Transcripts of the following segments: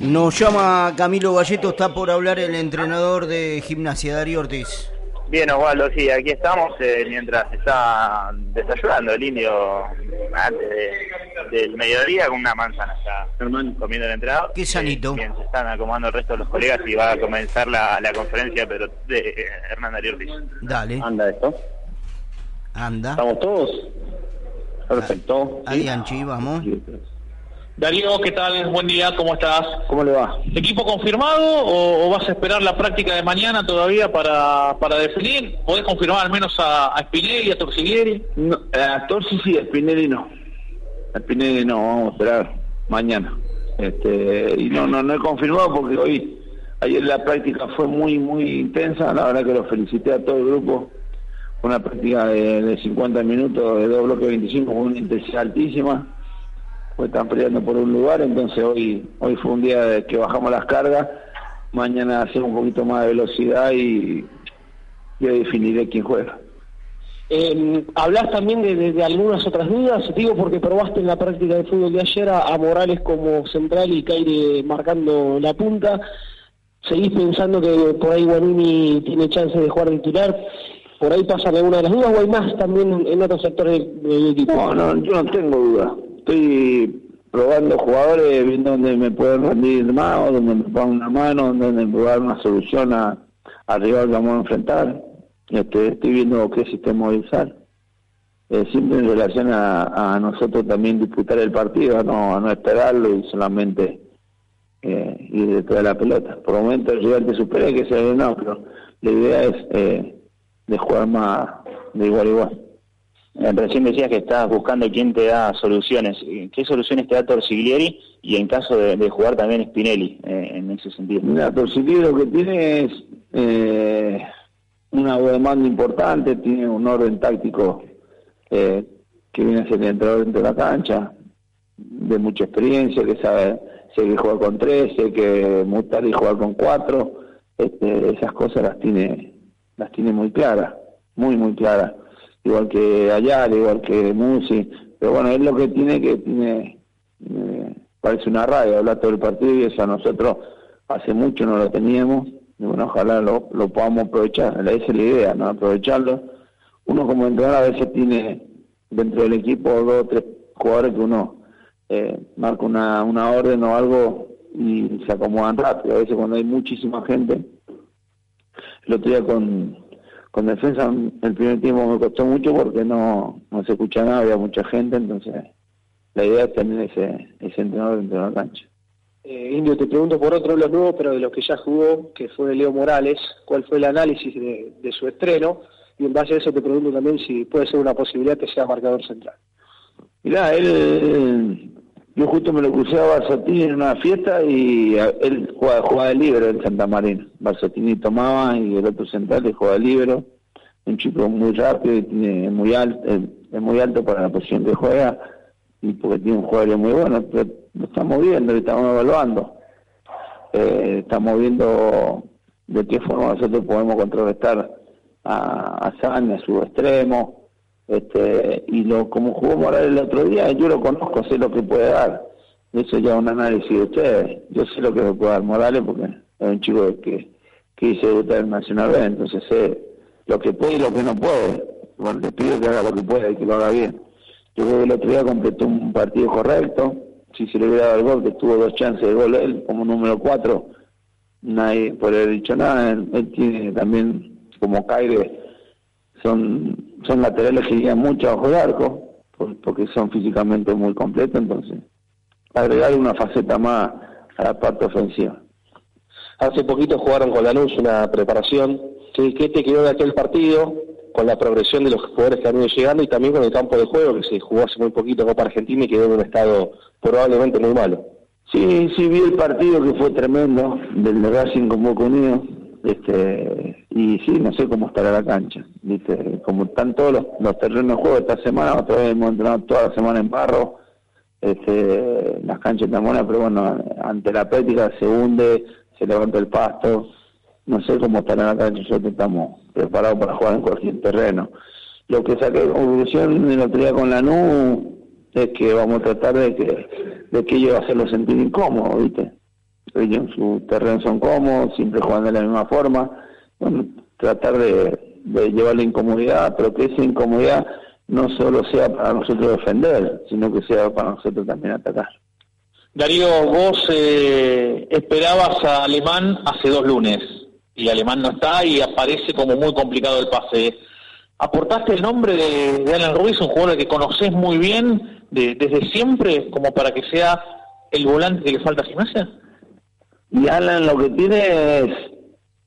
Nos llama Camilo Valleto, está por hablar el entrenador de gimnasia, Darío Ortiz. Bien, Osvaldo, sí, aquí estamos eh, mientras está desayunando el indio antes del mediodía con una manzana. Está comiendo el entrenador. Qué sanito. Bien, se están acomodando el resto de los colegas y va a comenzar la, conferencia pero de eh, Hernán Darío Ortiz. Dale. Anda esto. Anda. ¿Estamos todos? Perfecto. Adianchi, vamos. Darío, ¿qué tal? Buen día, ¿cómo estás? ¿Cómo le va? ¿Equipo confirmado o, vas a esperar la práctica de mañana todavía para, para definir? ¿Podés confirmar al menos a, a Spinelli, a Torsiglieri? No, a Torsi sí, a Spinelli no. A Spinelli no, vamos a esperar mañana. Este, y no, no, no he confirmado porque hoy, ayer la práctica fue muy, muy intensa. La verdad que lo felicité a todo el grupo. Una práctica de, de 50 minutos, de dos bloques 25 con una intensidad altísima pues están peleando por un lugar, entonces hoy hoy fue un día de que bajamos las cargas, mañana hacemos un poquito más de velocidad y yo definiré quién juega. Eh, Hablas también de, algunas otras dudas, digo porque probaste en la práctica de fútbol de ayer a, Morales como central y Caire marcando la punta. ¿Seguís pensando que por ahí Guanini tiene chance de jugar titular? ¿Por ahí pasan alguna de las dudas o hay más también en otros sectores del equipo? No, no, yo no tengo dudas estoy probando jugadores, viendo dónde me pueden rendir más, o donde me pongan una mano, donde me una solución a, al rival que vamos a enfrentar. Este, estoy viendo qué sistema usar. Eh, siempre en relación a, nosotros también disputar el partido, a no, no esperarlo y solamente eh, ir detrás de la pelota. Por el momento el rival te supera que sea no, pero la idea es eh, de jugar más de igual a igual. Eh, recién decías que estás buscando quién te da soluciones. ¿Qué soluciones te da Torsiglieri y en caso de, jugar también Spinelli eh, en ese sentido? Mira, Torsiglieri lo que tiene es eh, una demanda importante, tiene un orden táctico que viene a ser entrenador dentro de la cancha, de mucha experiencia, que sabe, sé que juega con tres, sé que mutar y jugar con cuatro, este, esas cosas las tiene, las tiene muy claras, muy, muy claras igual que Ayala, igual que Musi, pero bueno, es lo que tiene que tiene, parece una radio, hablar todo el partido y eso a nosotros hace mucho no lo teníamos, y bueno, ojalá lo, lo podamos aprovechar, esa es la idea, ¿no? Aprovecharlo. Uno como entrenador a veces tiene dentro del equipo dos o tres jugadores que uno eh, marca una, una orden o algo y se acomodan rápido, a veces cuando hay muchísima gente, el otro día con con defensa el primer tiempo me costó mucho porque no, no se escucha nada, había mucha gente, entonces la idea es tener ese, ese entrenador dentro de la cancha. Eh, Indio, te pregunto por otro lo nuevo, pero de los que ya jugó, que fue Leo Morales, ¿cuál fue el análisis de, de su estreno? Y en base a eso te pregunto también si puede ser una posibilidad que sea marcador central. Mirá, él yo justo me lo crucé a Barzotini en una fiesta y él jugaba, de libero en Santa Marina. Barzotini tomaba y el otro central le jugaba de libero. Un chico muy rápido y es muy alto, es muy alto para la posición que juega y porque tiene un jugador muy bueno. Pero lo estamos viendo, lo estamos evaluando. Eh, estamos viendo de qué forma nosotros podemos contrarrestar a, a a su extremo, este, y lo como jugó Morales el otro día, yo lo conozco, sé lo que puede dar. Eso ya es un análisis de ustedes. Yo sé lo que me puede dar Morales porque es un chico que, que hice debutar en Nacional B, entonces sé lo que puede y lo que no puede. Bueno, le pido que haga lo que pueda y que lo haga bien. Yo creo que el otro día completó un partido correcto. Si se le hubiera dado el gol, que tuvo dos chances de gol él, como número cuatro, nadie puede haber dicho nada. Él, tiene también, como Caire, son son laterales que llegan mucho bajo el arco, porque son físicamente muy completos, entonces agregar una faceta más a la parte ofensiva. Hace poquito jugaron con la luz una preparación. ¿Qué, ¿Qué, te quedó de aquel partido con la progresión de los jugadores que han ido llegando y también con el campo de juego que se jugó hace muy poquito Copa Argentina y quedó en un estado probablemente muy malo? Sí, sí, vi el partido que fue tremendo del Racing con Boca Unido este y sí no sé cómo estará la cancha viste como están todos los, terrenos de juego esta semana otra vez hemos entrenado toda la semana en barro este las canchas están buenas pero bueno ante la práctica se hunde se levanta el pasto. No sé cómo estará la cancha nosotros estamos preparados para jugar en cualquier terreno. Lo que saqué de conclusión el otro día con la NU es que vamos a tratar de que de que ellos hacerlo sentir incómodo viste ellos en su terreno son cómodos, siempre juegan de la misma forma. Bueno, tratar de, de llevar la incomodidad, pero que esa incomodidad no solo sea para nosotros defender, sino que sea para nosotros también atacar. Darío, vos eh, esperabas a Alemán hace dos lunes y Alemán no está y aparece como muy complicado el pase. ¿Aportaste el nombre de, Alan Ruiz, un jugador que conoces muy bien desde siempre, como para que sea el volante que le falta a Gimnasia? Y Alan lo que tiene es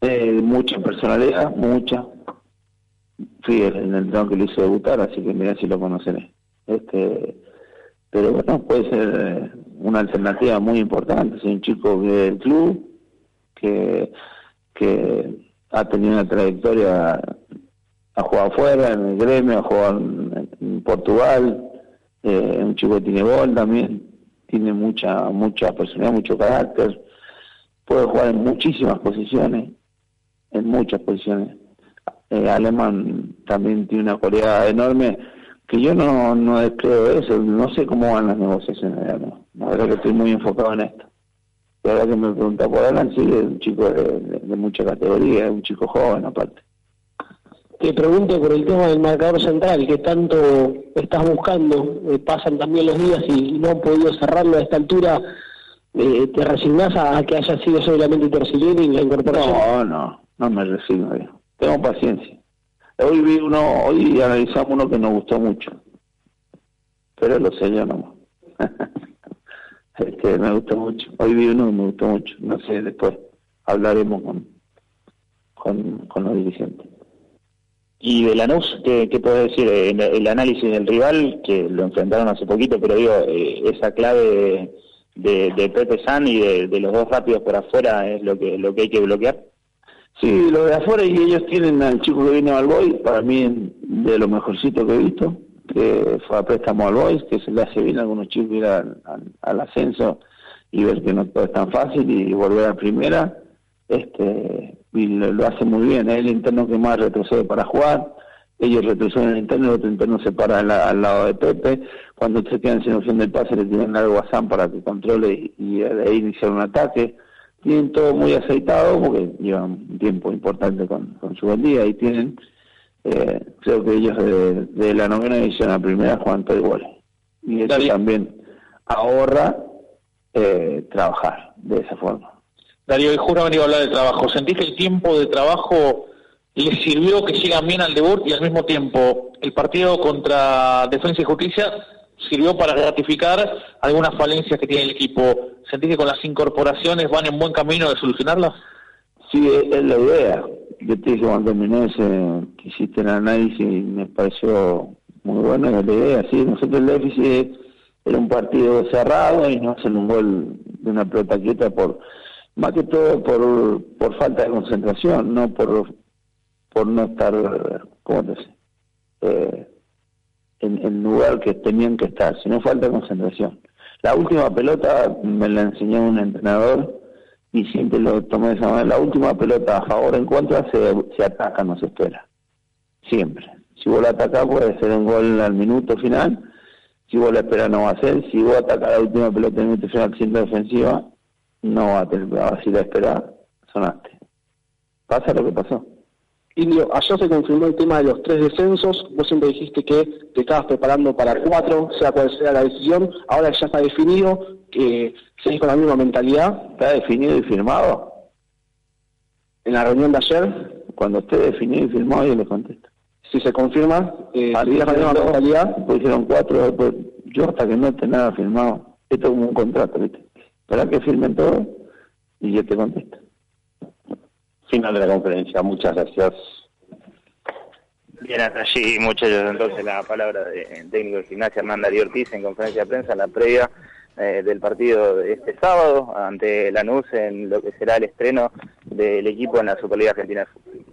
eh, mucha personalidad, mucha. Fui el, el entrenador que lo hizo debutar, así que mira si lo conoceré. Este, pero bueno, puede ser eh, una alternativa muy importante. Es un chico del club que, que ha tenido una trayectoria, ha jugado afuera, en el gremio, ha jugado en, Portugal, eh, un chico que tiene gol también, tiene mucha, mucha personalidad, mucho carácter, puede jugar en muchísimas posiciones, en muchas posiciones. Eh, Alemán también tiene una cualidad enorme que yo no, no creo eso, no sé cómo van las negociaciones, la verdad que estoy muy enfocado en esto. La verdad que me pregunta por Alan, sí, es un chico de, mucha categoría, es un chico joven aparte. Te pregunto por el tema del marcador central, que tanto estás buscando, eh, pasan también los días y, no han podido cerrarlo a esta altura, eh, ¿te resignás a, que haya sido solamente Torcilini y la incorporación? No, no, no me resigno, tengo paciencia Hoy vi uno, hoy analizamos uno que nos gustó mucho, pero lo sé yo nomás. que me gustó mucho. Hoy vi uno que me gustó mucho. No sé, después hablaremos con, con, con los dirigentes. Y de Lanús, ¿qué, qué puedes decir? El, el, análisis del rival, que lo enfrentaron hace poquito, pero digo, eh, esa clave de, de, Pepe San y de, de, los dos rápidos por afuera es lo que, lo que hay que bloquear. Sí, lo de afuera y ellos tienen al chico que viene al Boy, para mí de lo mejorcito que he visto, que fue a préstamo al Boys, que se le hace bien a algunos chicos ir al, ascenso y ver que no es tan fácil y volver a primera, este y lo, hace muy bien, es el interno que más retrocede para jugar, ellos retroceden el interno, el otro interno se para al, lado de Pepe, cuando se quedan sin opción del pase le tienen algo a Sam para que controle y, ahí iniciar un ataque tienen todo muy aceitado porque llevan un tiempo importante con, su buen día y tienen, eh, creo que ellos de, la novena edición a primera juegan todo igual. Y eso también ahorra eh, trabajar de esa forma. Darío, y juro venir a hablar de trabajo. ¿Sentís que el tiempo de trabajo les sirvió que sigan bien al debut y al mismo tiempo el partido contra Defensa y Justicia sirvió para ratificar algunas falencias que tiene el equipo. ¿Sentís que con las incorporaciones van en buen camino de solucionarlas? Sí, es, la idea. Yo te dije cuando terminé ese, que hiciste el análisis y me pareció muy bueno, es la idea. Sí, nosotros el déficit era un partido cerrado y no hacen un gol de una pelota quieta por más que todo por, por falta de concentración, no por por no estar, ¿cómo te sé? Eh, lugar que tenían que estar, si no falta concentración. La última pelota me la enseñó un entrenador y siempre lo tomé de esa manera. La última pelota a favor en contra se, se ataca, no se espera. Siempre. Si vos la atacás puede ser un gol al minuto final. Si vos la esperas no va a ser. Si vos atacás la última pelota en el minuto final siendo defensiva, no va a tener. Si la esperás, sonaste. Pasa lo que pasó. Indio, ayer se confirmó el tema de los tres descensos. Vos siempre dijiste que te estabas preparando para cuatro, sea cual sea la decisión. Ahora ya está definido, que seguís con la misma mentalidad. ¿Está definido y firmado? En la reunión de ayer. Cuando esté definido y firmado, yo le contesto. Si se confirma, eh, con la misma mentalidad. Pues hicieron cuatro, pues yo hasta que no esté nada firmado. Esto es como un contrato, ¿viste? Para que firmen todo y yo te contesto final de la conferencia. Muchas gracias. Bien, hasta allí, muchachos, entonces la palabra de técnico de gimnasia Hernán Darío Ortiz en conferencia de prensa en la previa eh, del partido de este sábado ante Lanús en lo que será el estreno del equipo en la Superliga Argentina de Fútbol.